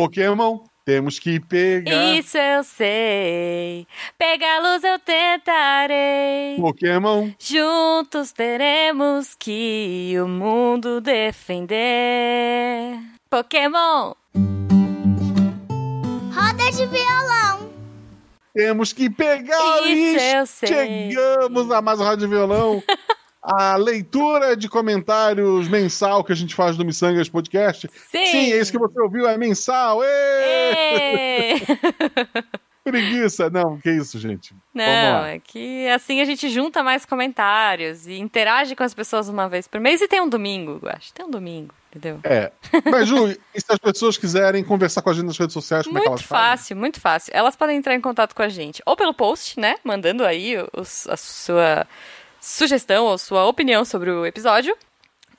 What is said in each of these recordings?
Pokémon, temos que pegar. Isso eu sei. Luz eu tentarei. Pokémon. Juntos teremos que o mundo defender. Pokémon. Roda de violão. Temos que pegar Isso e eu sei. chegamos a mais um Rádio Violão. A leitura de comentários mensal que a gente faz no Missangas Podcast. Sim. Sim, é isso que você ouviu, é mensal. Ê! Ê! Preguiça. Não, que isso, gente. Não, é que assim a gente junta mais comentários e interage com as pessoas uma vez por mês e tem um domingo, eu acho. Tem um domingo, entendeu? É. Mas, Ju, e se as pessoas quiserem conversar com a gente nas redes sociais, como é que Muito elas fazem? fácil, muito fácil. Elas podem entrar em contato com a gente ou pelo post, né? Mandando aí os- a sua sugestão ou sua opinião sobre o episódio.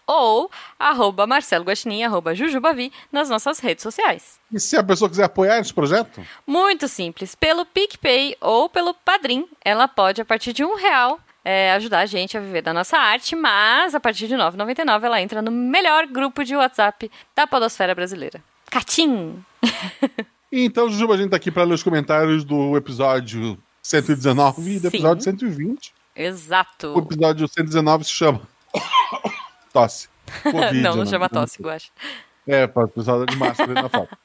Ou arroba Marcelo Guaxinim, arroba Jujubavi nas nossas redes sociais. E se a pessoa quiser apoiar esse projeto? Muito simples. Pelo PicPay ou pelo Padrim, ela pode, a partir de um real, é, ajudar a gente a viver da nossa arte, mas a partir de R$ 9,99 ela entra no melhor grupo de WhatsApp da podosfera brasileira. Catim! Então, Jujuba, a gente tá aqui para ler os comentários do episódio 119 e do episódio 120. O Exato. episódio 119 se chama Tosse. Covid, não, não né? chama tosse, eu acho. É, para o pessoal de máscara aí na foto.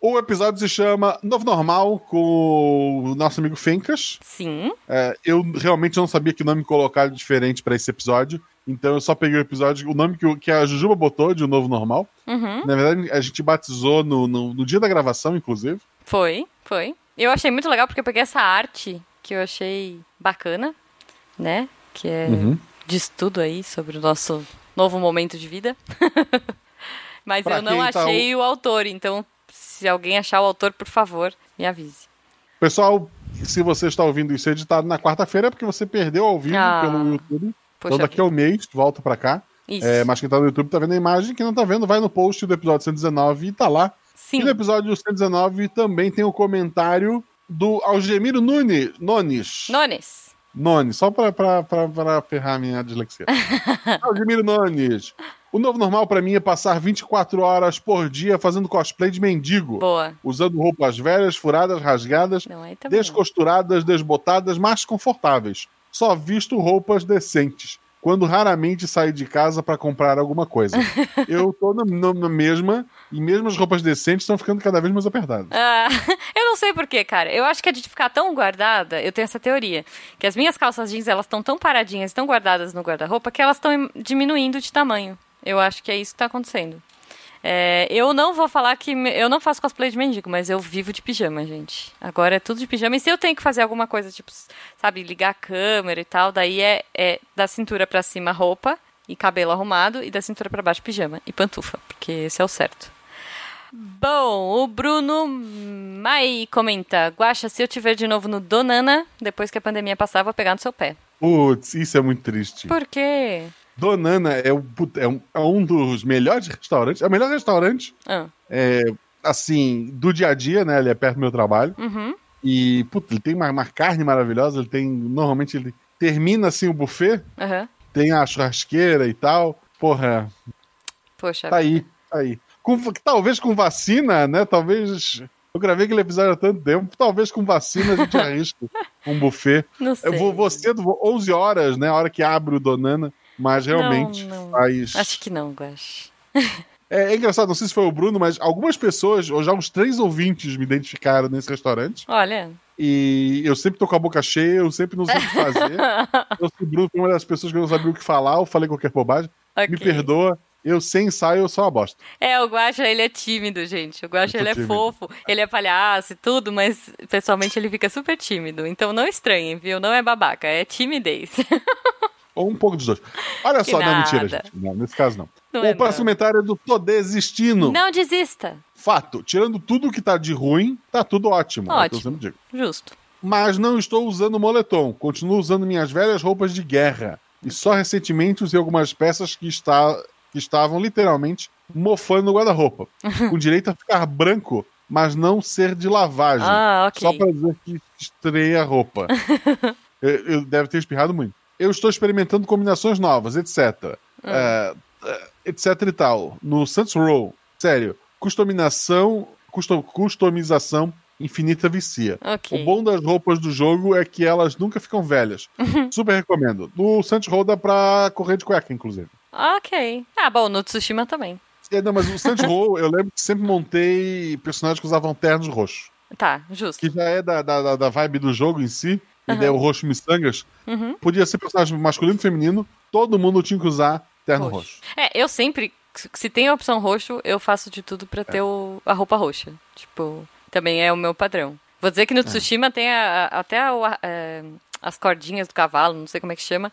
O episódio se chama Novo Normal com o nosso amigo Fencas. Sim. É, eu realmente não sabia que nome colocar diferente para esse episódio. Então eu só peguei o episódio, o nome que, o- que a Jujuba botou de O Novo Normal. Uhum. Na verdade, a gente batizou no, no, no dia da gravação, inclusive. Foi, foi. Eu achei muito legal porque eu peguei essa arte que eu achei bacana, né? Que é Uhum. diz tudo aí sobre o nosso novo momento de vida. Mas Pra eu não tá achei o autor, então se alguém achar o autor, por favor, me avise. Pessoal, se você está ouvindo isso editado na quarta-feira, é porque você perdeu ao vivo Ah, pelo YouTube. Então daqui a um mês, volta pra cá. É, mas quem tá no YouTube tá vendo a imagem, quem não tá vendo, vai no post do episódio 119 e tá lá. Sim. E no episódio 119 também tem o comentário do Algemiro Nunes. Nones. Nones. Nones, só pra ferrar a minha dislexia. Algemiro Nones. O novo normal pra mim é passar 24 horas por dia fazendo cosplay de mendigo. Boa. Usando roupas velhas, furadas, rasgadas, bom. descosturadas, desbotadas, mas confortáveis. Só visto roupas decentes. Quando raramente saio de casa pra comprar alguma coisa. Eu tô na, na- na mesma, e mesmo as roupas decentes estão ficando cada vez mais apertadas. Ah, eu não sei porquê, cara. Eu acho que é de ficar tão guardada, eu tenho essa teoria, que as minhas calças jeans, elas estão tão paradinhas, tão guardadas no guarda-roupa, que elas estão diminuindo de tamanho. Eu acho que é isso que tá acontecendo. É, eu não vou falar que. Eu não faço cosplay de mendigo, mas eu vivo de pijama, gente. Agora é tudo de pijama. E se eu tenho que fazer alguma coisa, tipo, sabe, ligar a câmera e tal, daí é, é da cintura pra cima roupa e cabelo arrumado, e da cintura pra baixo pijama e pantufa, porque esse é o certo. Bom, o Bruno Mai comenta: Guaxa, se eu tiver de novo no Donana, depois que a pandemia passar, vou pegar no seu pé. Putz, isso é muito triste. Por quê? Donana é, o, é, um, é um dos melhores restaurantes. É o melhor restaurante, Ah, é, assim, do dia a dia, né? Ele é perto do meu trabalho. uhum. E, puta, ele tem uma, uma carne maravilhosa. Ele tem. Normalmente ele termina assim o buffet, Aham. tem a churrasqueira e tal. Porra, Poxa. tá aí, tá aí. Com- talvez com vacina, né? Talvez. Eu gravei aquele episódio há tanto tempo. Talvez com vacina a gente arrisque um buffet. Não sei. Eu vou, vou cedo, vou 11 horas, né? A hora que abre o Donana. Mas realmente Não, não. faz. Acho que não, Guaxa. É, é engraçado, não sei se foi o Bruno, mas algumas pessoas, ou já uns três ouvintes, me identificaram nesse restaurante. Olha. E eu sempre tô com a boca cheia, eu sempre não sei o que fazer. eu sou o Bruno, foi uma das pessoas que não sabia o que falar, eu falei qualquer bobagem. Ok. Me perdoa, eu sem ensaio, eu sou uma bosta. É, o Guaxa, ele é tímido, gente. O tô ele é tímido. fofo, ele é palhaço e tudo, mas pessoalmente ele fica super tímido. Então não estranhem, viu? Não é babaca, é timidez. Ou um pouco dos dois. Olha Que só, não, mentira, nada. gente. Não, nesse caso não. Não o é, próximo não. comentário é do Tô Desistindo. Não desista. Fato, tirando tudo que tá de ruim, tá tudo ótimo. é o que eu Ótimo. sempre digo. Justo. mas não estou usando moletom. Continuo usando minhas velhas roupas de guerra. E só recentemente usei algumas peças que, está, que estavam literalmente mofando no guarda-roupa. com direito a ficar branco, mas não ser de lavagem. Ah, ok. Só para dizer que estrei a roupa. eu, eu deve ter espirrado muito. Eu estou experimentando combinações novas, etc. É, é, etc e tal. No Saints Row. Sério. Custominação custom- customização infinita vicia. Ok. O bom das roupas do jogo é que elas nunca ficam velhas. Super recomendo. No Saints Row dá pra correr de cueca, inclusive. Ok. Ah, bom, no Tsushima também. É, não, mas o Saints Row, eu lembro que sempre montei personagens que usavam ternos roxos. Tá, justo. Que já é da, da- da vibe do jogo em si. E daí o roxo miçangas. Uhum. Podia ser personagem masculino e feminino. Todo mundo tinha que usar terno Roxo. roxo. É, eu sempre, se- tem a opção roxo, eu faço de tudo pra ter o- a roupa roxa. Tipo, também é o meu padrão. Vou dizer que É. no Tsushima tem a- a- até a- é, as cordinhas do cavalo, não sei como é que chama.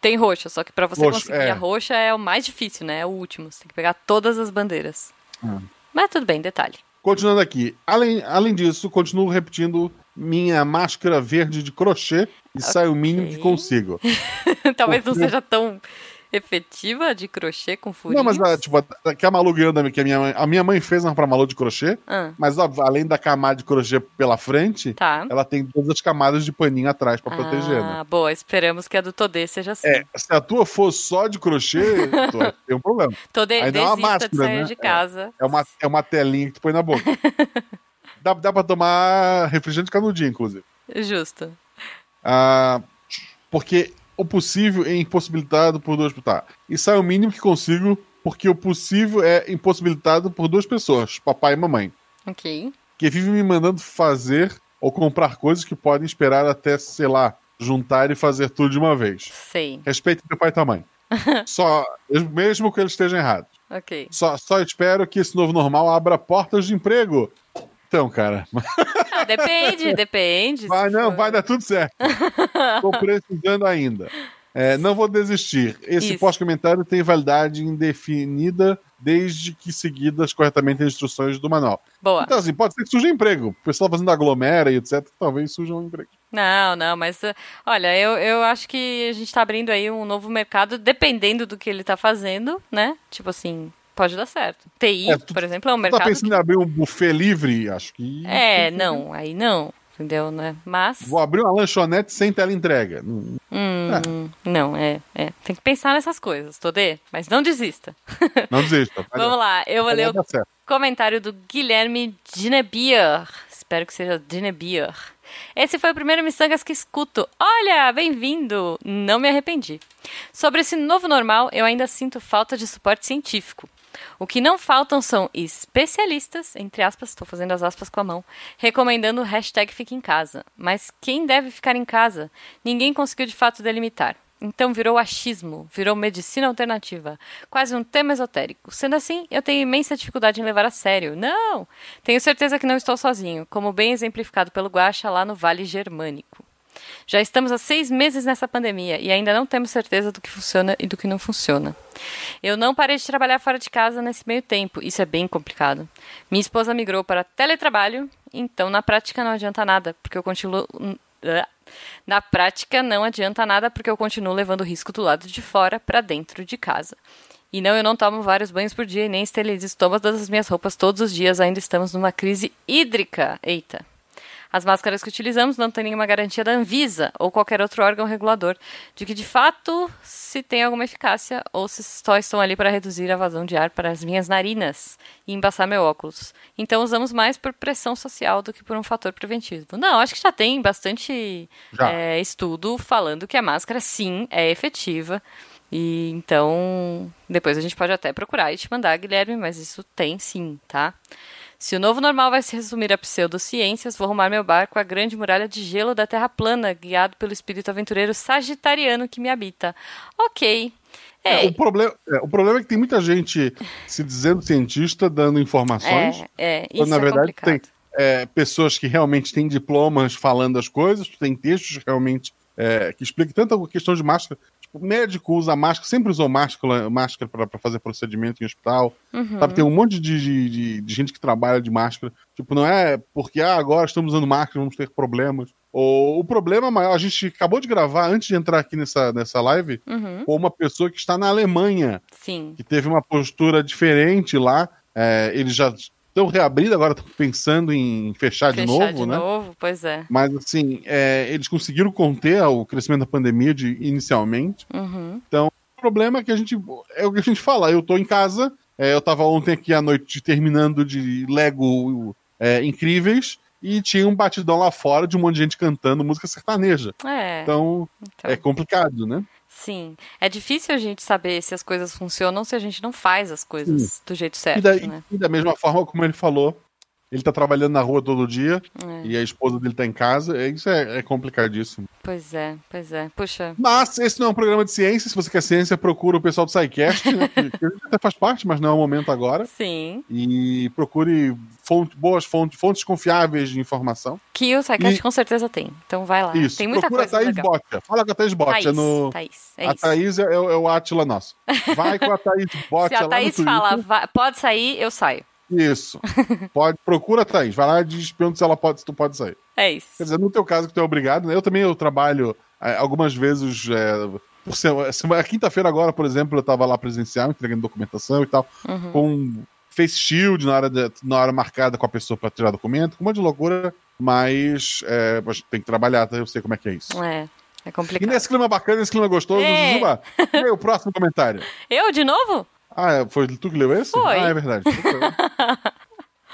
Tem roxa, só que pra você Roxo, conseguir é. a roxa é o mais difícil, né? É o último. Você tem que pegar todas as bandeiras. Hum. Mas tudo bem, detalhe. Continuando aqui. Além, além disso, continuo repetindo minha máscara verde de crochê e saio o mínimo que consigo. Talvez não Porque- seja tão efetiva de crochê com furinhos. Não, mas a, tipo, que a Malu ganhou da minha, que a minha mãe, a minha mãe fez uma pra Malu de crochê, Ah, mas óbvio, além da camada de crochê pela frente, tá. ela tem todas as camadas de paninho atrás pra proteger, né? Ah, boa. Esperamos que a do Todê seja assim. É, se a tua for só de crochê, vai ter um problema. Todê, não é uma de máscara, sair né? de É. casa. É uma, é uma telinha que tu põe na boca. dá, dá pra tomar refrigerante canudinho, inclusive. Justo. Ah, porque o possível é impossibilitado por duas. Tá. E sai o mínimo que consigo, porque o possível é impossibilitado por duas pessoas, papai e mamãe. Ok. Que vivem me mandando fazer ou comprar coisas que podem esperar até, sei lá, juntar e fazer tudo de uma vez. Sei. Respeite teu pai e tua mãe. Só, mesmo que eles estejam errados. Ok. Só, só espero que esse novo normal abra portas de emprego. Então, cara, depende, depende. vai, não, for- vai dar tudo certo. Tô precisando ainda. É, não vou desistir. Esse pós-comentário tem validade indefinida desde que seguidas corretamente as instruções do manual. Boa. Então, assim, pode ser que surja emprego. O pessoal fazendo aglomera e etc. Talvez surja um emprego. Não, não, mas uh, olha, eu, eu acho que a gente tá abrindo aí um novo mercado, dependendo do que ele tá fazendo, né? Tipo assim, pode dar certo. TI, É, tu- por exemplo, é um tá mercado. pensando que- em abrir um buffet livre? Acho que. É, não, aí não. Entendeu, né? Mas. Vou abrir uma lanchonete sem tela entrega. Hum, Hum, Não, é, é. Tem que pensar nessas coisas, Todê. Mas não desista. Não desista. Vai Vamos lá, eu vou vai ler o. Comentário do Guilherme Dinebier. Espero que seja Dinebier. Esse foi o primeiro Missangas que escuto. Olha, bem-vindo! Não me arrependi. Sobre esse novo normal, eu ainda sinto falta de suporte científico. O que não faltam são especialistas, entre aspas, estou fazendo as aspas com a mão, recomendando o hashtag Fique em Casa. Mas quem deve ficar em casa? Ninguém conseguiu de fato delimitar. Então virou achismo, virou medicina alternativa, quase um tema esotérico. Sendo assim, eu tenho imensa dificuldade em levar a sério. Não! Tenho certeza que não estou sozinho, como bem exemplificado pelo Guaxa lá no Vale Germânico. Já estamos há seis meses nessa pandemia e ainda não temos certeza do que funciona e do que não funciona. Eu não parei de trabalhar fora de casa nesse meio tempo, isso é bem complicado. Minha esposa migrou para teletrabalho, então na prática não adianta nada, porque eu continuo. Na prática não adianta nada porque eu continuo levando risco do lado de fora para dentro de casa. E não, eu não tomo vários banhos por dia e nem esterilizo todas as minhas roupas todos os dias, ainda estamos numa crise hídrica. Eita. As máscaras que utilizamos não têm nenhuma garantia da Anvisa ou qualquer outro órgão regulador de que de fato se tem alguma eficácia ou se só estão ali para reduzir a vazão de ar para as minhas narinas e embaçar meu óculos. Então usamos mais por pressão social do que por um fator preventivo. Não, acho que já tem bastante Já. é, estudo falando que a máscara sim é efetiva. E então, depois a gente pode até procurar e te mandar, Guilherme, mas isso tem sim, tá? Se o novo normal vai se resumir a pseudociências, vou arrumar meu barco à grande muralha de gelo da Terra plana, guiado pelo espírito aventureiro sagitariano que me habita. Ok. É, É, o, problema, é, o problema é que tem muita gente se dizendo cientista, dando informações. é, é isso quando, na é verdade, complicado. tem é, pessoas que realmente têm diplomas falando as coisas, tem textos realmente é, que explicam tanto a questão de máscara. Tipo, médico usa máscara, sempre usou máscara, máscara para fazer procedimento em hospital. Uhum. Sabe, tem um monte de, de, de- de gente que trabalha de máscara. Tipo, não é porque ah, agora estamos usando máscara, vamos ter problemas. Ou, o problema maior, a gente acabou de gravar, antes de entrar aqui nessa, nessa live, Uhum. com uma pessoa que está na Alemanha, Sim. que teve uma postura diferente lá. É, eles já estão reabrindo, agora estão pensando em fechar, de Fechar novo, de né? novo, pois é. Mas assim, é, eles conseguiram conter o crescimento da pandemia de, inicialmente. Uhum. O problema é que a gente. É o que a gente fala, eu tô em casa, É, eu tava ontem aqui à noite terminando de Lego é, incríveis e tinha um batidão lá fora de um monte de gente cantando música sertaneja. É. Então, Então. é complicado, né? Sim. É difícil a gente saber se as coisas funcionam se a gente não faz as coisas do jeito certo, E da, né? e da mesma forma como ele falou, ele tá trabalhando na rua todo dia É. e a esposa dele tá em casa. é- Isso é, é complicadíssimo. Pois é, pois é. Puxa. Mas esse não é um programa de ciência. Se você quer ciência, procura o pessoal do SciCast, né, que, até faz parte, mas não é o momento agora. Sim. E procure fonte- boas fontes, fontes confiáveis de informação. Que o SciCast E- com certeza tem. Então vai lá. Isso. Tem muita procura coisa a Thaís legal. Botia. Fala com a Thaís Botia. Thaís, é no... Thaís, é a isso. Thaís é, é o Átila nosso. Vai com a Thaís Botia Se a Thaís fala, "Va- pode sair, eu saio. Isso. Pode, procura a Thaís. Vai lá e diz pergunta se ela pode, se tu pode sair. É isso. Quer dizer, no teu caso que tu é obrigado, né? Eu também eu trabalho é, algumas vezes. É, por semana, semana- quinta-feira agora, por exemplo, eu tava lá presencial, entregando documentação e tal, Uhum. com face shield na hora, de- na hora marcada com a pessoa pra tirar documento, com um monte de loucura, mas é, tem que trabalhar, tá? Eu sei como é que é isso. É, é E complicado. nesse clima bacana, nesse clima gostoso, É. Jujuba, e aí, o próximo comentário. Eu, de novo? Ah, é, foi tu que leu esse? Foi. Ah, é verdade.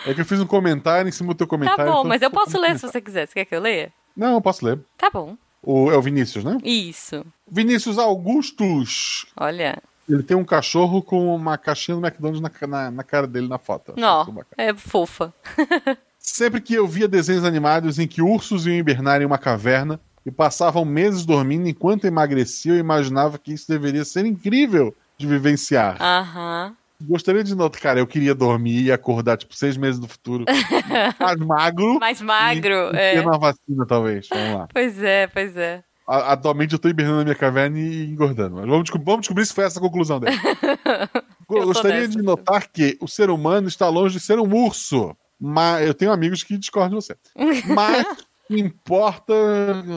É que eu fiz um comentário em cima do teu Tá comentário. bom, então mas eu posso ler se você quiser. Você quer que eu leia? Não, eu posso ler. Tá bom. O, é o Vinícius, né? Isso. Vinícius Augustus. Olha. Ele tem um cachorro com uma caixinha do McDonald's na, na, na cara dele na foto. Não, bacana. é fofa. Sempre que eu via desenhos animados em que ursos iam hibernar em uma caverna e passavam meses dormindo enquanto emagreciam, eu imaginava que isso deveria ser incrível de vivenciar. Aham. Gostaria de notar, cara, eu queria dormir e acordar, tipo, seis meses do futuro. mais magro. Mais magro, e, é. E uma vacina, talvez. Vamos lá. Pois é, pois é. A- Atualmente eu tô hibernando na minha caverna e engordando. Mas vamos, vamos descobrir se foi essa a conclusão dele. Gostaria nessa, de notar que o ser humano está longe de ser um urso. Mas eu tenho amigos que discordam de você. Mas importa.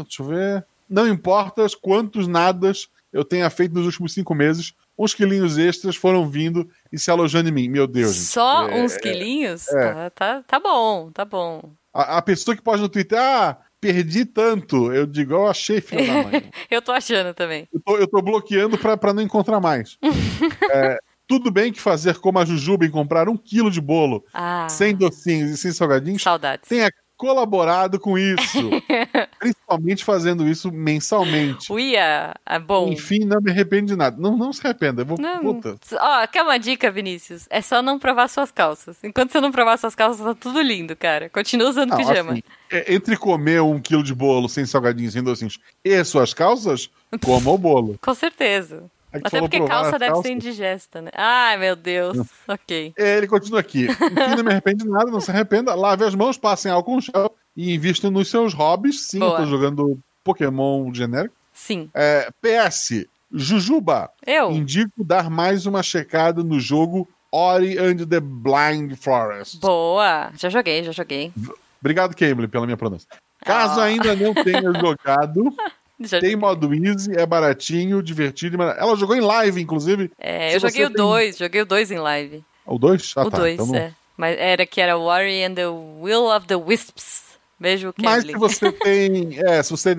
Deixa eu ver. Não importa quantos nadas eu tenha feito nos últimos cinco meses. Uns quilinhos extras foram vindo e se alojando em mim. Meu Deus. Só É, uns quilinhos? é. Tá, tá, tá bom, tá bom. A, a pessoa que pode no Twitter, ah, perdi tanto. Eu digo, eu achei, filho da mãe. Eu tô achando também. Eu tô, eu tô bloqueando pra, pra não encontrar mais. É, tudo bem que fazer como a Jujuba e comprar um quilo de bolo Ah, sem docinhos e sem salgadinhos saudades. tenha colaborado com isso. Principalmente fazendo isso mensalmente. Uia, é bom. Enfim, não me arrependo de nada. Não, não se arrependa. Eu vou, Não, puta. ó, quer uma dica, Vinícius? É só não provar suas calças. Enquanto você não provar suas calças, tá tudo lindo, cara. Continua usando Não, pijama. assim, é, entre comer um quilo de bolo sem salgadinhos, sem docinhos e suas calças, coma o bolo. Com certeza. Até porque provar calça deve ser calças. indigesta, né? Ai, meu Deus. ok. É, Ele continua aqui. Enfim, não me arrependo de nada, não se arrependa. Lave as mãos, passem álcool em gel e invista nos seus hobbies. Sim, Boa. eu tô jogando Pokémon genérico. Sim. É, PS, Jujuba, Eu? indico dar mais uma checada no jogo Ori and the Blind Forest. Boa. Já joguei, já joguei. Obrigado, Cable, pela minha pronúncia. Caso Ah. ainda não tenha jogado, Já tem joguei. modo easy, é baratinho, divertido. e Ela jogou em live, inclusive. É, eu joguei o tem- 2, joguei o 2 em live. O 2? Ah, o tá. 2, então é. Mas era que era Worry and the Will of the Wisps. Beijo, Mas Cambly. se você tem. É, se você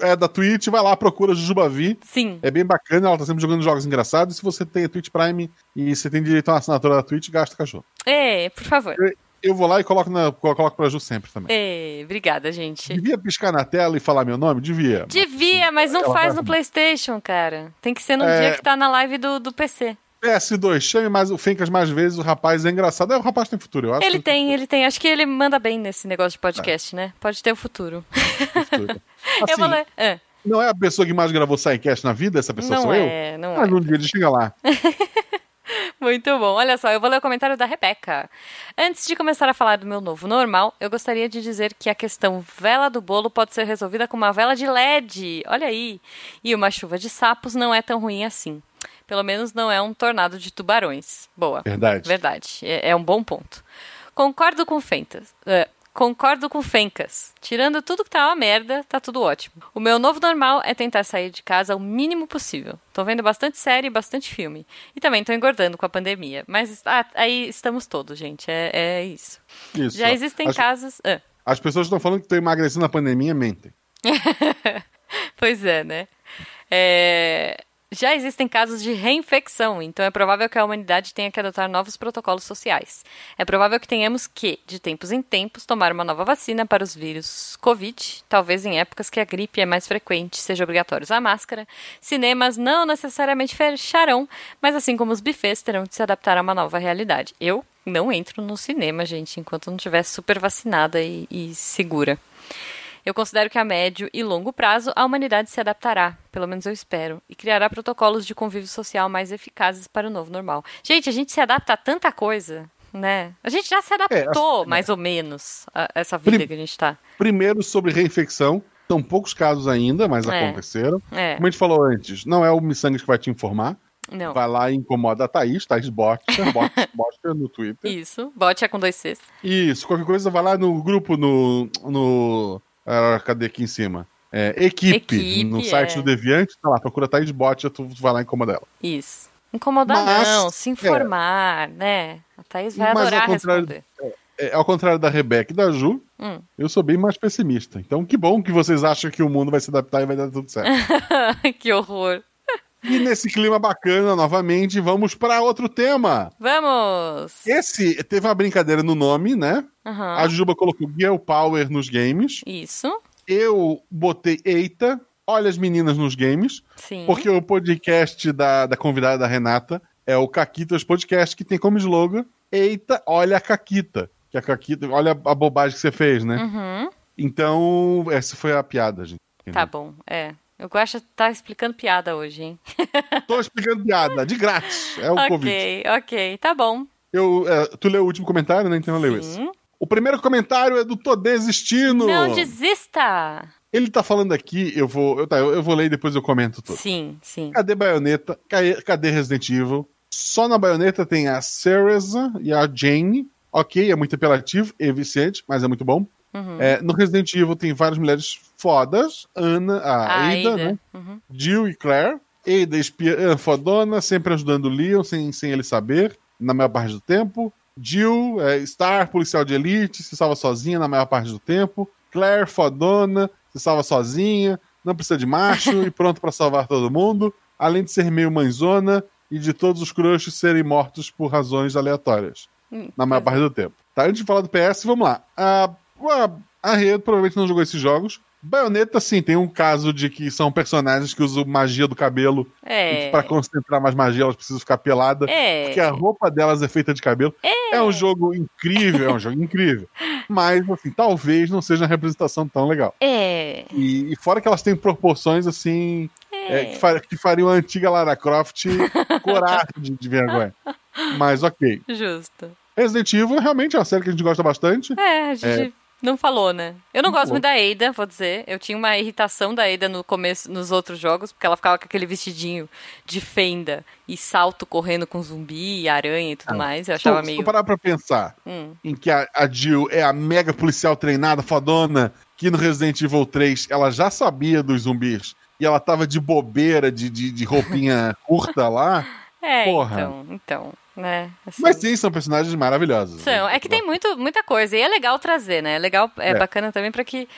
é da Twitch, vai lá, procura Jujubavi. Sim. É bem bacana, ela tá sempre jogando jogos engraçados. Se você tem a Twitch Prime e você tem direito a uma assinatura da Twitch, gasta cachorro. É, por favor. Eu vou lá e coloco, na, coloco pra Ju sempre também. É, obrigada, gente. Devia piscar na tela e falar meu nome? Devia. Devia, mas não Ela faz no PlayStation, cara. Tem que ser no É. dia que tá na live do, do PC. PS2, chame mais o Fencas mais vezes, o rapaz é engraçado. É, o rapaz tem futuro, eu acho. Ele que tem, ele tem. Acho que ele manda bem nesse negócio de podcast, né? Pode ter o futuro. tem futuro. eu Assim, vou ler. Ah, Não é a pessoa que mais gravou SciCast na vida, essa pessoa não sou eu? é, não Mas é. um dia ele chega lá. Muito bom. Olha só, eu vou ler o comentário da Rebeca. Antes de começar a falar do meu novo normal, eu gostaria de dizer que a questão vela do bolo pode ser resolvida com uma vela de LED. Olha aí. E uma chuva de sapos não é tão ruim assim. Pelo menos não é um tornado de tubarões. Boa. Verdade. Verdade. É, é um bom ponto. Concordo com Fentas. é, concordo com Fencas. Tirando tudo que tá uma merda, tá tudo ótimo. O meu novo normal é tentar sair de casa o mínimo possível. Tô vendo bastante série e bastante filme. E também tô engordando com a pandemia. Mas ah, aí estamos todos, gente. É, é isso. Isso. Já existem as, casos. ah, as pessoas estão falando que estão emagrecendo na pandemia mentem. Pois é, né? É, Já existem casos de reinfecção, então é provável que a humanidade tenha que adotar novos protocolos sociais. É provável que tenhamos que, de tempos em tempos, tomar uma nova vacina para os vírus Covid, talvez em épocas que a gripe é mais frequente, seja obrigatório usar máscara. Cinemas não necessariamente fecharão, mas assim como os bufês terão de se adaptar a uma nova realidade. Eu não entro no cinema, gente, enquanto não estiver super vacinada e, e segura. Eu considero que a médio e longo prazo a humanidade se adaptará, pelo menos eu espero, e criará protocolos de convívio social mais eficazes para o novo normal. Gente, a gente se adapta a tanta coisa, né? A gente já se adaptou, assim, mais ou menos, a essa vida Prim- que a gente tá. Primeiro, sobre reinfecção. São poucos casos ainda, mas É. aconteceram. É, Como a gente falou antes, não é o Missangas que vai te informar. não. Vai lá e incomoda a Thaís, Thaís Botcher, Botcher no Twitter. Isso, bote é com dois Cs. Isso, qualquer coisa, vai lá no grupo, no. no ah, cadê aqui em cima? É, equipe, Equipe, no site é. do Deviante, tá lá, procura Thaís Botcher, tu vai lá e incomoda ela. Isso. Incomodar Mas, não, se informar, né? A Thaís vai Mas, adorar responder. É, ao contrário da Rebeca e da Ju, Hum. eu sou bem mais pessimista. Então, que bom que vocês acham que o mundo vai se adaptar e vai dar tudo certo. que horror. e nesse clima bacana, novamente, vamos para outro tema. Vamos! Esse teve uma brincadeira no nome, né? Aham. A Juba colocou Girl Power nos games. Isso, Eu botei Eita, olha as meninas nos games. sim. Porque o podcast da, da convidada da Renata é o Caquitas Podcast, que tem como slogan Eita, olha a Caquita. Que a Caquita, olha a bobagem que você fez, né? Uhum. Então, essa foi a piada, gente. Tá bom, é. Eu gosto de tá explicando piada hoje, hein? Tô explicando piada, de grátis. É o convite. ok, ok, tá bom. Eu, é, tu leu o último comentário, né? Então eu leio esse. O primeiro comentário é do Tô Desistindo. Não desista! Ele tá falando aqui, eu vou, eu, tá, eu, eu vou ler e depois eu comento tudo. Sim, sim. Cadê Bayonetta? Cadê, Resident Evil? Só na Bayonetta tem a Cereza e a Jane. Ok, é muito apelativo e viciante, mas é muito bom. Uhum. É, no Resident Evil tem várias mulheres fodas. Ana, a Ada, Ada. né? Uhum. Jill e Claire. Ada espiã fodona, sempre ajudando o Leon sem, sem ele saber, na maior parte do tempo. Jill, é, Star, policial de elite, se salva sozinha na maior parte do tempo. Claire, fodona, se salva sozinha, não precisa de macho e pronto pra salvar todo mundo. Além de ser meio mãezona e de todos os crushes serem mortos por razões aleatórias, Hum, na maior parte do tempo. Tá, antes de falar do PS, vamos lá. A, a, a Rede provavelmente não jogou esses jogos. Bayonetta, sim, tem um caso de que são personagens que usam magia do cabelo É. pra concentrar mais magia elas precisam ficar peladas. É. Porque a roupa delas é feita de cabelo. É, um jogo incrível, é um jogo incrível. Mas, assim, talvez não seja uma representação tão legal. É. E, e fora que elas têm proporções, assim, é, que, fa- que fariam a antiga Lara Croft corar de, de vergonha. Mas, ok. Justo. Resident Evil realmente é uma série que a gente gosta bastante. É, a gente não falou, né? Eu não Não gosto falou. muito da Ada, vou dizer. Eu tinha uma irritação da Ada no começo, nos outros jogos, porque ela ficava com aquele vestidinho de fenda e salto correndo com zumbi e aranha e tudo Ah. mais. Eu Se achava se meio. parar pra pensar Hum. em que a, a Jill é a mega policial treinada, fodona, que no Resident Evil 3 ela já sabia dos zumbis e ela tava de bobeira, de, de, de roupinha curta lá. É, Porra. então, então, né? assim. Mas sim, são personagens maravilhosos. São. É que tem muito, muita coisa. E é legal trazer, né? É legal, é, É. bacana também pra que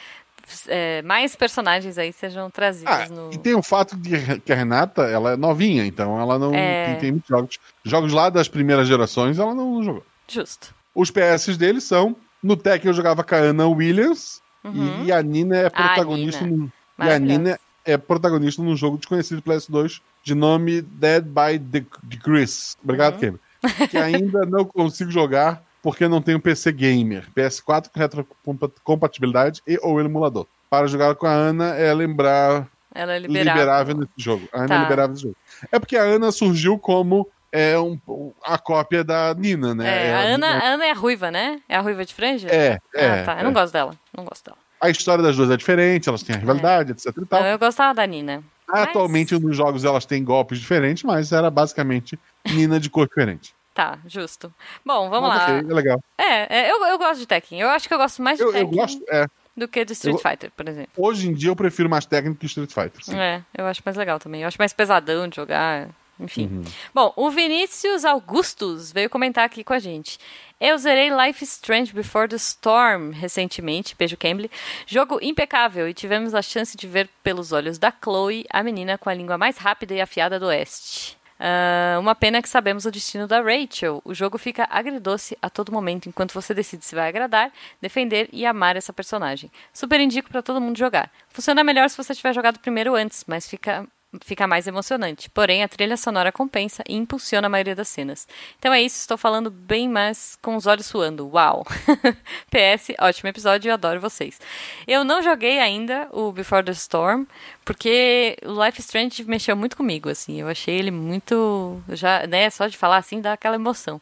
é, mais personagens aí sejam trazidos Ah, no. e tem o fato de que a Renata, ela é novinha, então ela não É. tem, muitos jogos. Jogos lá das primeiras gerações, ela não jogou. Justo. Os PS deles são, no Tech eu jogava com a Ana Williams, Uhum. e, e a Nina é protagonista Nina. no, e a. Nina é protagonista num jogo desconhecido do PS2 de nome Dead by the, the Chris. Obrigado, Uhum. Cameron. Que ainda não consigo jogar porque não tenho PC gamer. PS4 com retrocompatibilidade e ou emulador. Para jogar com a Ana é lembrar Ela é liberável, liberável. nesse jogo. A Ana Tá. é liberável nesse jogo. É porque a Ana surgiu como é, um, a cópia da Nina, né? É, É a, Ana, a Ana é a ruiva, né? É a ruiva de franja? É, é. ah, tá. Eu não é. gosto dela. Não gosto dela. A história das duas é diferente, elas têm a rivalidade, etc e tal. Não, eu gostava da Nina. Atualmente Mas- nos jogos elas têm golpes diferentes, mas era basicamente Nina de cor diferente. Tá, justo. Bom, vamos Mas, lá. ok, é legal. É, é, eu, eu gosto de Tekken. Eu acho que eu gosto mais de Eu, eu Tekken gosto. É, do que de Street Eu- Fighter, por exemplo. hoje em dia eu prefiro mais técnico que Street Fighter. sim. É, eu acho mais legal também. Eu acho mais pesadão de jogar. Enfim. Uhum. Bom, o Vinícius Augustus veio comentar aqui com a gente. Eu zerei Life Strange Before the Storm recentemente, beijo Cambly. Jogo impecável e tivemos a chance de ver pelos olhos da Chloe, a menina com a língua mais rápida e afiada do Oeste. Uh, uma pena que sabemos o destino da Rachel. O jogo fica agridoce a todo momento enquanto você decide se vai agradar, defender e amar essa personagem. Super indico para todo mundo jogar. Funciona melhor se você tiver jogado primeiro antes, mas fica fica mais emocionante. Porém, a trilha sonora compensa e impulsiona a maioria das cenas. Então é isso, estou falando bem mais com os olhos suando. Uau! PS, ótimo episódio, eu adoro vocês. Eu não joguei ainda o Before the Storm, porque o Life Strange mexeu muito comigo, assim. Eu achei ele muito. Já, né, só de falar assim dá aquela emoção.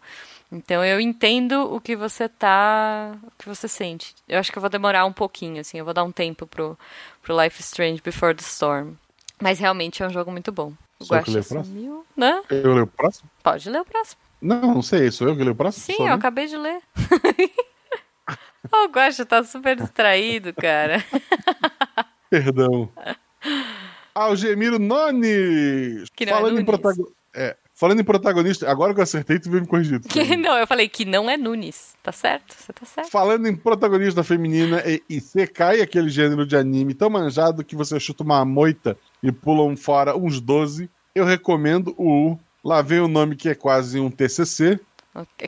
Então eu entendo o que você tá. o que você sente. Eu acho que eu vou demorar um pouquinho, assim, eu vou dar um tempo pro, pro Life Strange Before the Storm. Mas realmente é um jogo muito bom. O Sou Guaxa sumiu, né? Eu leio o próximo? Pode ler o próximo. Não, não sei. Sou eu que leio o próximo? Sim, Sou eu né? acabei de ler. o Guaxa tá super distraído, cara. Perdão. Algemiro Noni! Que não é Falando é em protagonista. É, Falando em protagonista, agora que eu acertei, tu veio me corrigir. Que, não, eu falei que não é Nunes. Tá certo? Você tá certo. Falando em protagonista feminina e, e Sekai, aquele gênero de anime tão manjado que você chuta uma moita e pulam fora uns 12, eu recomendo o. Lá vem o nome que é quase um TCC.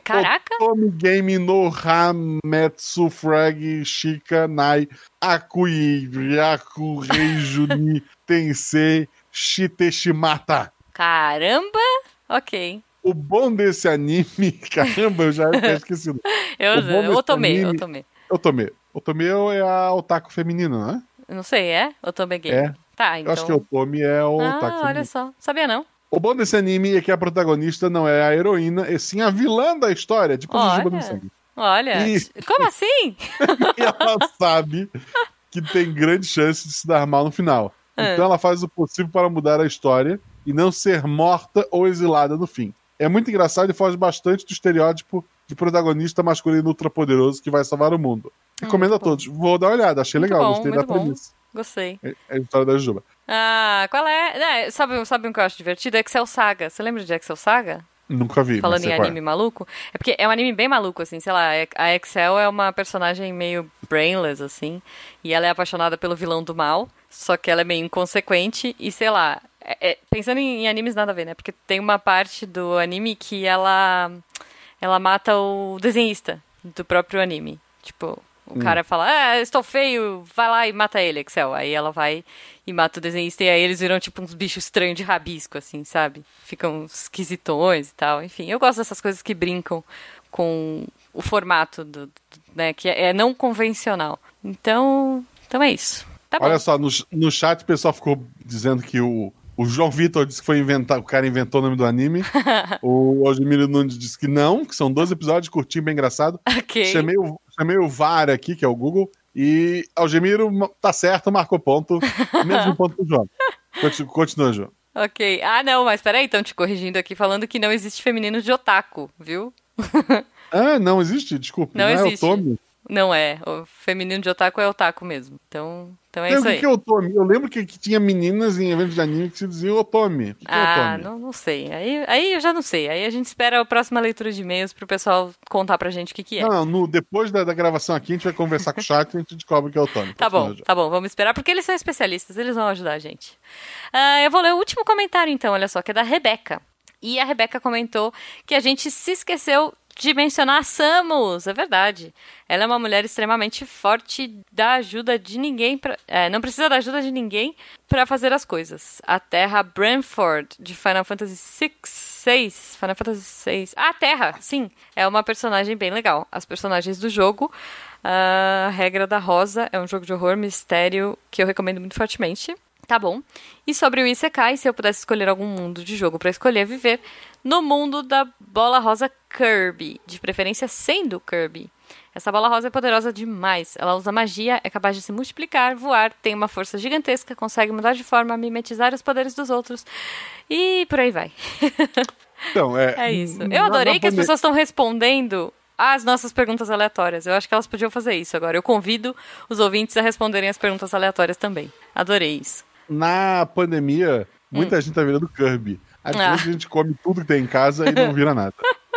Caraca! Otome Game no Hametsu Frag Shika Nai Akui Ryaku Reiju Ni Tensei Shiteshimata. Caramba! Ok. O bom desse anime, caramba, eu já tinha esquecido. eu, eu tomei, anime, eu tomei. Eu tomei. O tomei é a otaku feminina, né? Não sei, é? O tomei game. É. Tá, então. Eu acho que o Tomi é o ah, otaku olha só. Sabia não? O bom desse anime é que a protagonista não é a heroína, e sim a vilã da história, tipo Jujuba no sangue. Olha, e... como assim? e ela sabe que tem grande chance de se dar mal no final. Ah. Então ela faz o possível para mudar a história e não ser morta ou exilada no fim. É muito engraçado e foge bastante do estereótipo de protagonista masculino ultrapoderoso que vai salvar o mundo. Recomendo a todos. Vou dar uma olhada, achei muito legal, bom, gostei da bom. premissa. Gostei. É, é, a história da Juba. Ah, qual é? é sabe, sabe um que eu acho divertido? Excel Saga. Você lembra de Excel Saga? Nunca vi. Falando em é. anime é. maluco. É porque é um anime bem maluco, assim, sei lá. É, a Excel é uma personagem meio brainless, assim. E ela é apaixonada pelo vilão do mal. Só que ela é meio inconsequente. E sei lá, é, é, pensando em, em, animes, nada a ver, né? Porque tem uma parte do anime que ela. Ela mata o desenhista do próprio anime. Tipo, o hum. cara fala, ah, estou feio, vai lá e mata ele, Excel. Aí ela vai e mata o desenhista, e aí eles viram tipo uns bichos estranhos de rabisco, assim, sabe? Ficam esquisitões e tal. Enfim, eu gosto dessas coisas que brincam com o formato do, do né? Que é, é não convencional. Então, então é isso. Tá Olha só, no, no chat o pessoal ficou dizendo que o, o João Vitor disse que foi inventar, o cara inventou o nome do anime. o Algemiro Nunes disse que não, que são dois episódios curtinho, bem engraçado. Okay. Chamei, o, chamei o VAR aqui, que é o Google, e Algemiro tá certo, marcou ponto, mesmo ponto pro João. Continua, João. Ok. Ah, não, mas peraí, estão te corrigindo aqui, falando que não existe feminino de otaku, viu? ah, não existe? Desculpa. Não, não existe. É o Tommy. Não é. O feminino de otaku é otaku mesmo. Então, então é isso o aí. que é otome? Eu lembro que, que, tinha meninas em eventos de anime que se diziam otome. Que, que ah, é otome? Não, não sei. Aí, aí eu já não sei. Aí a gente espera a próxima leitura de e-mails pro pessoal contar pra gente o que, que é. Não, no, depois da, da, gravação aqui, a gente vai conversar com o chat e a gente descobre que é otome. Tá bom, tá bom. Vamos esperar, porque eles são especialistas, eles vão ajudar a gente. Uh, eu vou ler o último comentário, então, olha só, que é da Rebeca. E a Rebeca comentou que a gente se esqueceu de mencionar a Samus, é verdade. Ela é uma mulher extremamente forte, dá ajuda de ninguém, pra, é, não precisa da ajuda de ninguém para fazer as coisas. A Terra Branford, de Final Fantasy VI, 6, Final Fantasy 6. Ah, a Terra, sim, é uma personagem bem legal. As personagens do jogo, a Regra da Rosa, é um jogo de horror, mistério, que eu recomendo muito fortemente. Tá bom. E sobre o Isekai, se eu pudesse escolher algum mundo de jogo para escolher viver, no mundo da bola rosa Kirby, de preferência sendo Kirby. Essa bola rosa é poderosa demais. Ela usa magia, é capaz de se multiplicar, voar, tem uma força gigantesca, consegue mudar de forma, mimetizar os poderes dos outros e por aí vai. Então, é, é isso. Eu adorei que as pessoas estão respondendo as nossas perguntas aleatórias. Eu acho que elas podiam fazer isso agora. Eu convido os ouvintes a responderem as perguntas aleatórias também. Adorei isso na pandemia, muita hum. gente tá virando Kirby. Às ah. vezes a gente come tudo que tem em casa e não vira nada.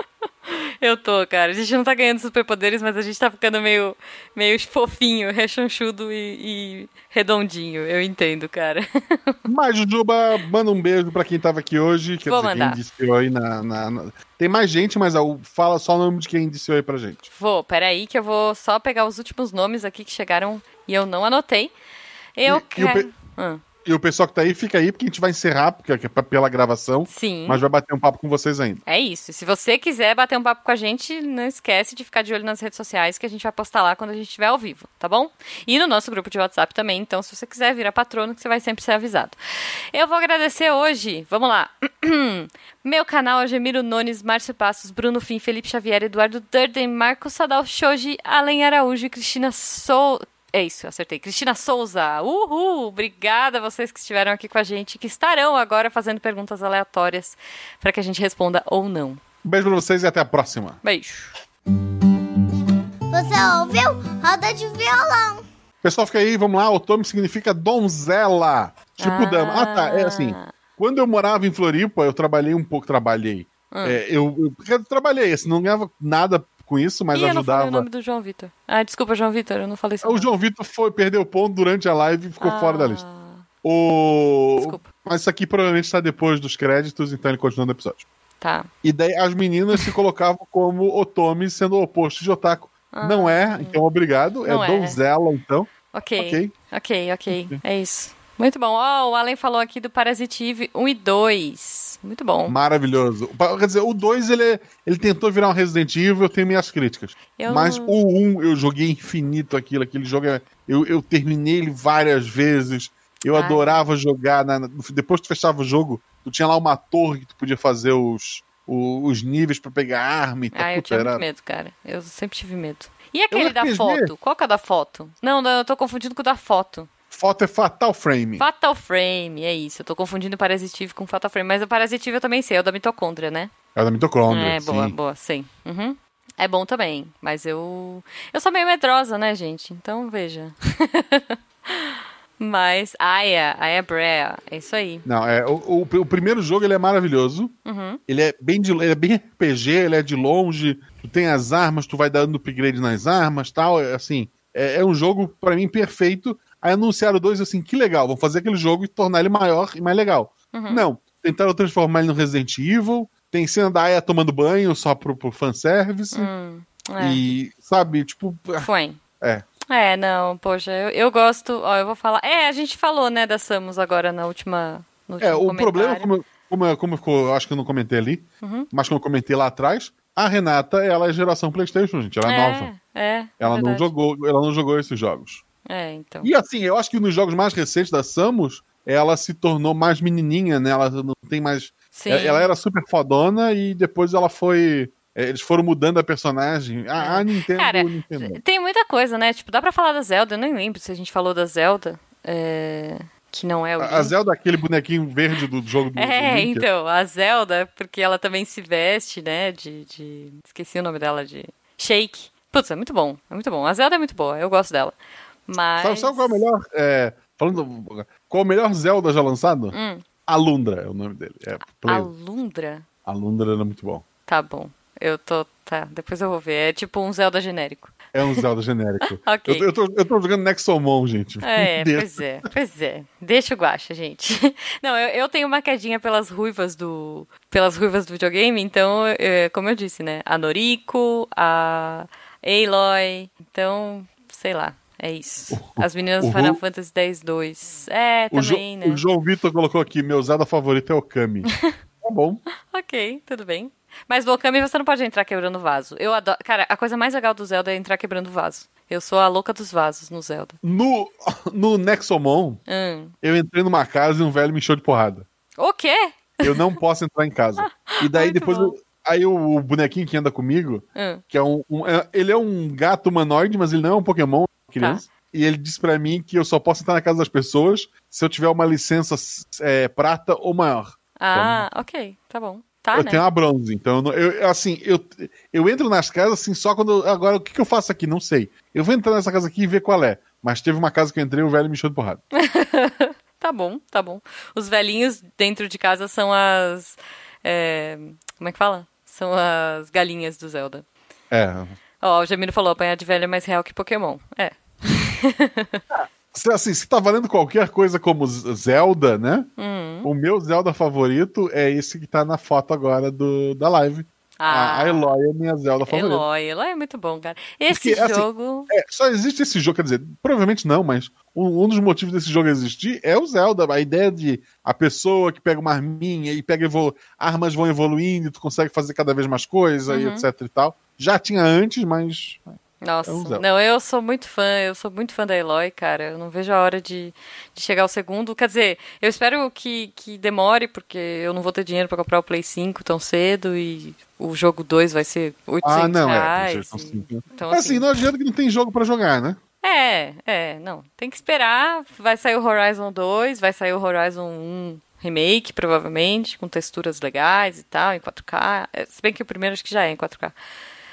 Eu tô, cara. A gente não tá ganhando superpoderes, mas a gente tá ficando meio, meio fofinho, rechonchudo e, e redondinho. Eu entendo, cara. Mas, Jujuba, manda um beijo pra quem tava aqui hoje. Quer Vou dizer, mandar. quem indiciou aí na, na- na- Tem mais gente, mas ó, fala só o nome de quem indiciou aí pra gente. Vou, peraí, que eu vou só pegar os últimos nomes aqui que chegaram e eu não anotei. Eu E- e o quero. pe- Ah, E o pessoal que tá aí, fica aí, porque a gente vai encerrar, porque é pela gravação. sim. Mas vai bater um papo com vocês ainda. É isso. Se você quiser bater um papo com a gente, não esquece de ficar de olho nas redes sociais que a gente vai postar lá quando a gente estiver ao vivo, tá bom? E no nosso grupo de WhatsApp também. Então, se você quiser virar patrono, que você vai sempre ser avisado. Eu vou agradecer hoje. Vamos lá. Meu canal, Algemiro Nunes, Márcio Passos, Bruno Fim, Felipe Xavier, Eduardo Durden, Marcos Sadal Shoji, Alen Araújo e Cristina Sou. É isso, acertei. Cristina Souza. Uhul! Obrigada a vocês que estiveram aqui com a gente, que estarão agora fazendo perguntas aleatórias para que a gente responda ou não. Um beijo pra vocês e até a próxima. Beijo. Você ouviu? Roda de violão. Pessoal, fica aí, vamos lá. Otome significa donzela. Tipo Ah. dama. Ah, tá. É assim. Quando eu morava em Floripa, eu trabalhei um pouco, trabalhei. Ah. É, eu, eu, eu trabalhei, assim, não ganhava nada com isso, mas Ih, eu não falei o ajudava. nome do João Vitor. Ah, desculpa, João Vitor, eu não falei isso. O João Vitor foi perder o ponto durante a live e ficou fora da lista. Ah, O... Desculpa. Mas isso aqui provavelmente está depois dos créditos, então ele continua no episódio. Tá. E daí as meninas se colocavam como Otome sendo o oposto de Otaku. Não é, então obrigado. Não é é. donzela, então. Ok. Ok. Ok, ok. É isso. Muito bom. Ó, o Allen falou aqui do Parasitive 1 e 2. Muito bom. Maravilhoso. Quer dizer, o 2 ele, ele tentou virar um Resident Evil, eu tenho minhas críticas. Eu- Mas o 1 eu joguei infinito aquilo, aquele jogo é- eu, eu terminei ele várias vezes. Eu adorava jogar. na- depois que tu fechava o jogo, tu tinha lá uma torre que tu podia fazer os, o- os níveis pra pegar arma e tal. Ah, eu tinha era- muito medo, cara. Eu sempre tive medo. E aquele da foto? Qual que é o da foto? Não, não, eu tô confundindo com o da foto. Foto é Fatal Frame. Fatal Frame, é isso. Eu tô confundindo o Parasitive com Fatal Frame. Mas o Parasitive eu também sei, é o da mitocôndria, né? É o da mitocôndria. É, boa, sim. boa, sim. Uhum. É bom também, mas eu. Eu sou meio medrosa, né, gente? Então veja. mas. Aya, Aya Brea, é isso aí. Não, é, o, o, o primeiro jogo ele é maravilhoso. Uhum. Ele é bem de, ele é bem RPG, ele é de longe. Tu tem as armas, tu vai dando upgrade nas armas, tal. É, assim, é, é um jogo pra mim perfeito. Aí anunciaram dois assim, que legal, vamos fazer aquele jogo e tornar ele maior e mais legal. Uhum. Não, tentaram transformar ele no Resident Evil. Tem cena da Aya tomando banho só pro, pro fanservice. Hum, é. E, sabe, tipo, Foi. é. É, não, poxa, eu, eu gosto. Ó, eu vou falar. É, a gente falou, né, da Samus agora na última. No É, o comentário. problema, como, como, como ficou, eu acho que eu não comentei ali, Uhum. mas como eu comentei lá atrás, a Renata, ela é geração Playstation, gente, ela é, nova. É, é. Ela não verdade. jogou, ela não jogou esses jogos. É, então. E assim, eu acho que nos jogos mais recentes da Samus, ela se tornou mais menininha, né? Ela não tem mais. Sim. Ela, era super fodona e depois ela foi. é, Eles foram mudando a personagem. A, a Nintendo. É. Cara, Nintendo. Tem muita coisa, né? Tipo, dá pra falar da Zelda. Eu nem lembro se a gente falou da Zelda. É... Que não é o. A, a Zelda, aquele bonequinho verde do jogo do. É, do então, a Zelda, porque ela também se veste, né? De, de. Esqueci o nome dela, de. Shake. Putz, é muito bom. É muito bom. A Zelda é muito boa, eu gosto dela. Mas. Sabe, sabe qual é o melhor. é, falando. Qual é o melhor Zelda já lançado? Hum. Alundra é o nome dele. É. Alundra? Alundra era muito bom. Tá bom. Eu tô. Tá, depois eu vou ver. É tipo um Zelda genérico. É um Zelda genérico. Ok. eu, eu tô, eu tô jogando Nexomon, gente. É, pois é, pois é. Deixa o guacha, gente. Não, eu, eu tenho uma quedinha pelas ruivas do. Pelas ruivas do videogame, então, é, como eu disse, né? A Noriko, a Aloy. Então, sei lá. É isso. As meninas do Final Fantasy X-2. É, O, Jo- também, né? o João Vitor colocou aqui: meu Zelda favorito é o Kami. tá bom. Ok, tudo bem. Mas do Okami você não pode entrar quebrando vaso. Eu adoro. Cara, a coisa mais legal do Zelda é entrar quebrando vaso. Eu sou a louca dos vasos no Zelda. No, no Nexomon, Hum. eu entrei numa casa e um velho me encheu de porrada. O quê? Eu não posso entrar em casa. E daí Muito depois. eu- aí o, o bonequinho que anda comigo, Hum. que é um, um- é- Ele é um gato humanoide, mas ele não é um Pokémon, criança. Tá. E ele disse pra mim que eu só posso entrar na casa das pessoas se eu tiver uma licença é, prata ou maior. Ah, ok, tá bom. Tá, eu né? tenho uma bronze, então eu, eu- assim, eu, eu entro nas casas assim só quando. Agora, o que, que eu faço aqui? Não sei. Eu vou entrar nessa casa aqui e ver qual é. Mas teve uma casa que eu entrei e o velho me encheu de porrada. Tá bom, tá bom. Os velhinhos dentro de casa são as. é, como é que fala? São as galinhas do Zelda. É. Ó, o Jamiro falou, apanhar de velho é mais real que Pokémon. É. Se, assim, se tá valendo qualquer coisa como Zelda, né? Hum. O meu Zelda favorito é esse que tá na foto agora do, da live. A, a Eloy é minha Zelda favorita. Ah. Eloy, Eloy é muito bom, cara. Esse Porque, assim, jogo. É, só existe esse jogo, quer dizer, provavelmente não, mas um, um dos motivos desse jogo existir é o Zelda. A ideia de a pessoa que pega uma arminha e pega armas vão evoluindo, e tu consegue fazer cada vez mais coisa e Uhum. etc e tal. Já tinha antes, mas. Nossa, É não, eu sou muito fã, eu sou muito fã da Eloy, cara. Eu não vejo a hora de, de chegar ao segundo. Quer dizer, eu espero que, que demore, porque eu não vou ter dinheiro pra comprar o Play 5 tão cedo e o jogo 2 vai ser 800 Ah, não, é. reais. PlayStation e- 5. Então, assim, assim, não adianta que não tem jogo pra jogar, né? É, é, não. Tem que esperar. Vai sair o Horizon 2, vai sair o Horizon 1 Remake, provavelmente, com texturas legais e tal, em 4K. É, Se bem que o primeiro acho que já é em 4K.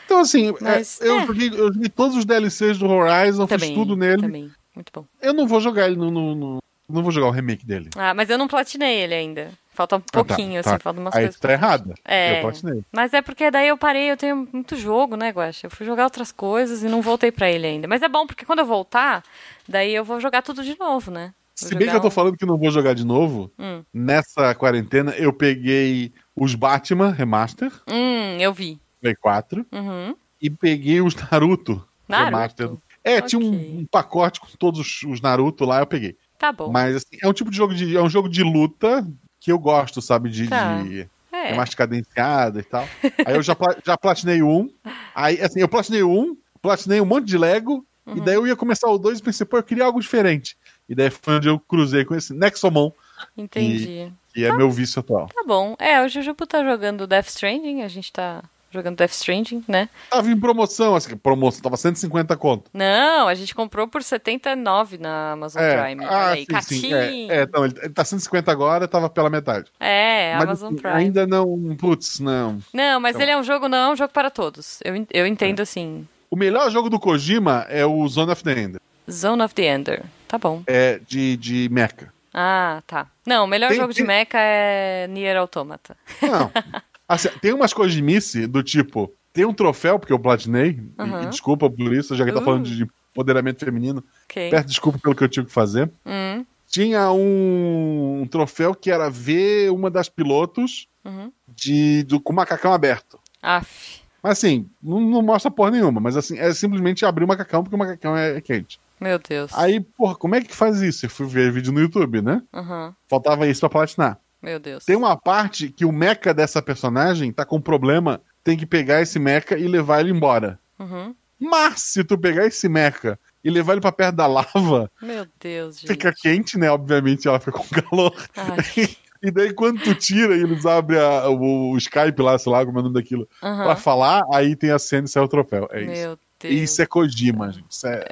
Então, assim, Mas, é, eu, é. Joguei, eu joguei todos os DLCs do Horizon, Também, fiz tudo nele. também. Muito bom. Eu não vou jogar ele no. no- no- não vou jogar o remake dele. Ah, mas eu não platinei ele ainda. Falta um Ah, tá, pouquinho, tá. assim, falta umas Aí coisas. tá errada. É. Eu platinei. Mas é porque daí eu parei, eu tenho muito jogo, né, Guaxa? Eu fui jogar outras coisas e não voltei pra ele ainda. Mas é bom, porque quando eu voltar, daí eu vou jogar tudo de novo, né? Vou Se bem que jogar eu tô um- falando que não vou jogar de novo, Hum. nessa quarentena eu peguei os Batman Remaster, Hum, eu vi. Play 4, Uhum. e peguei os Naruto, Naruto? Remaster. É, tinha um, um pacote com todos os, os Naruto lá, eu peguei. Tá bom. Mas assim, é um tipo de jogo de. É um jogo de luta que eu gosto, sabe? De. Tá. de É. é mais cadenciada e tal. Aí eu já, já platinei um. Aí, assim, eu platinei um, platinei um monte de Lego. Uhum. E daí eu ia começar o dois e pensei, pô, eu queria algo diferente. E daí foi onde eu cruzei com esse Nexomon, Entendi. que é meu vício atual. Tá bom. É, o Jujubu tá jogando Death Stranding, a gente tá jogando Death Stranding, né? Tava em promoção, assim, promoção, tava 150 conto. Não, a gente comprou por 79 na Amazon É, Prime. ah, aí, sim, sim. É, é, não, ele, tá 150 agora, tava pela metade. É, Mas Amazon Prime. ainda não, putz, não. Não, mas Então- ele é um jogo, não é um jogo para todos. Eu, eu entendo assim. O melhor jogo do Kojima é o Zone of the Ender, Zone of the Ender. Tá bom. é de, de mecha. Ah, tá. Não, o melhor Tem- jogo de tem- mecha é Nier Automata. Não. Assim, tem umas Kojimice do tipo, tem um troféu, porque eu platinei, e- e, Aham. desculpa por isso, já que tá Uh. falando de empoderamento feminino, Ok. peço desculpa pelo que eu tive que fazer. Hum, Tinha um, um troféu que era ver uma das pilotos uhum. de, do, com o macacão aberto. Aff. Mas assim, não, não mostra porra nenhuma, mas assim, é simplesmente abrir o macacão porque o macacão é, é quente. Meu Deus. Aí, porra, como é que faz isso? Eu fui ver vídeo no YouTube, né? Uhum. Faltava isso pra platinar. Meu Deus. Tem uma parte que o mecha dessa personagem tá com problema, tem que pegar esse mecha e levar ele embora. Uhum. Mas se tu pegar esse mecha e levar ele pra perto da lava, Meu Deus, gente. fica quente, né? Obviamente ela fica com calor. E daí quando tu tira e eles abrem a- o, o Skype lá, sei lá, como é o nome daquilo, Aham. pra falar, aí tem a cena e sai o troféu. É isso. Meu Deus. E isso é Kojima, gente. Isso é-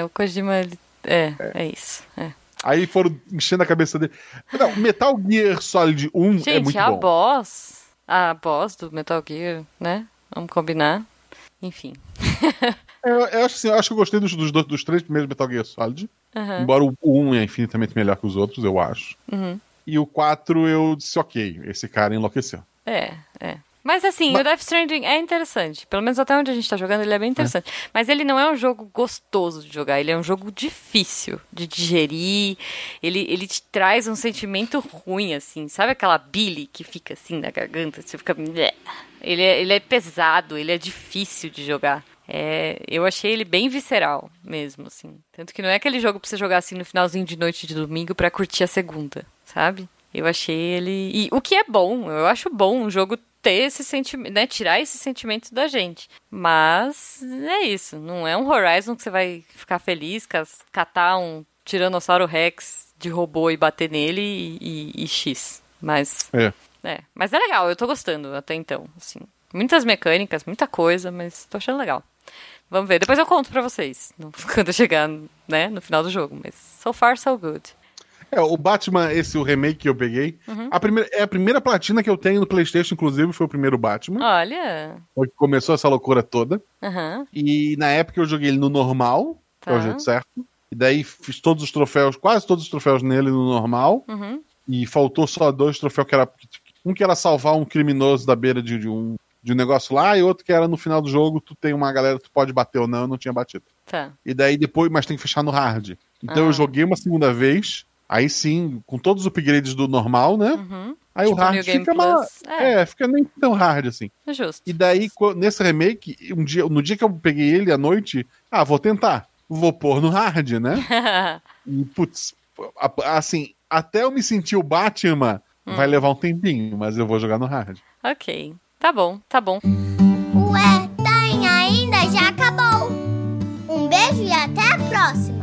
É, o Kojima, ele... é, é, isso. É. Aí foram enchendo a cabeça dele. Não, Metal Gear Solid 1 é Gente, muito a bom. boss, a boss do Metal Gear, né? Vamos combinar. Enfim. Eu, eu acho, assim, eu acho que eu gostei dos, dos, dos três primeiros Metal Gear Solid. Aham. Embora o, o 1 é infinitamente melhor que os outros, eu acho. Uhum. E o 4 eu disse, ok, esse cara enlouqueceu. É, é. Mas assim, o Death Stranding é interessante. Pelo menos até onde a gente tá jogando, ele é bem interessante. Mas ele não é um jogo gostoso de jogar, ele é um jogo difícil de digerir. Ele, ele te traz um sentimento ruim, assim. Sabe aquela bile que fica assim na garganta? Você fica. Ele é, ele é pesado, ele é difícil de jogar. É, eu achei ele bem visceral mesmo, assim. Tanto que não é aquele jogo pra você jogar assim no finalzinho de noite de domingo pra curtir a segunda, sabe? Eu achei ele. E o que é bom, eu acho bom um jogo ter esse sentimento, né? Tirar esse sentimento da gente. Mas é isso. Não é um Horizon que você vai ficar feliz, catar um Tiranossauro Rex de robô e bater nele e, e- e X. Mas. É. É. Mas é legal, eu tô gostando até então. Assim. Muitas mecânicas, muita coisa, mas tô achando legal. Vamos ver. Depois eu conto pra vocês. Quando eu chegar, né, no final do jogo. Mas so far, so good. É, o Batman, esse o remake que eu peguei, Uhum. a primeira, é a primeira platina que eu tenho no PlayStation, inclusive, foi o primeiro Batman. Olha. Foi que começou essa loucura toda. Aham. E na época eu joguei ele no normal, que é o Tá. jeito certo. E daí fiz todos os troféus, quase todos os troféus nele no normal. Uhum. E faltou só dois troféus que era. Um que era salvar um criminoso da beira de, de um, de um negócio lá, e outro que era no final do jogo, tu tem uma galera tu pode bater ou não, eu não tinha batido. Tá. E daí depois, mas tem que fechar no hard. Então Ah. eu joguei uma segunda vez, Aí sim, com todos os upgrades do normal, né? Uhum. Aí tipo o hard fica mais. É. é. fica nem tão hard assim. É justo. E daí, nesse remake, um dia, no dia que eu peguei ele à noite, ah, vou tentar. Vou pôr no hard, né? e, putz, assim, até eu me sentir o Batman, hum. vai levar um tempinho, mas eu vou jogar no hard. Ok. Tá bom, tá bom. Ué, tá ainda? Já acabou. Um beijo e até a próxima.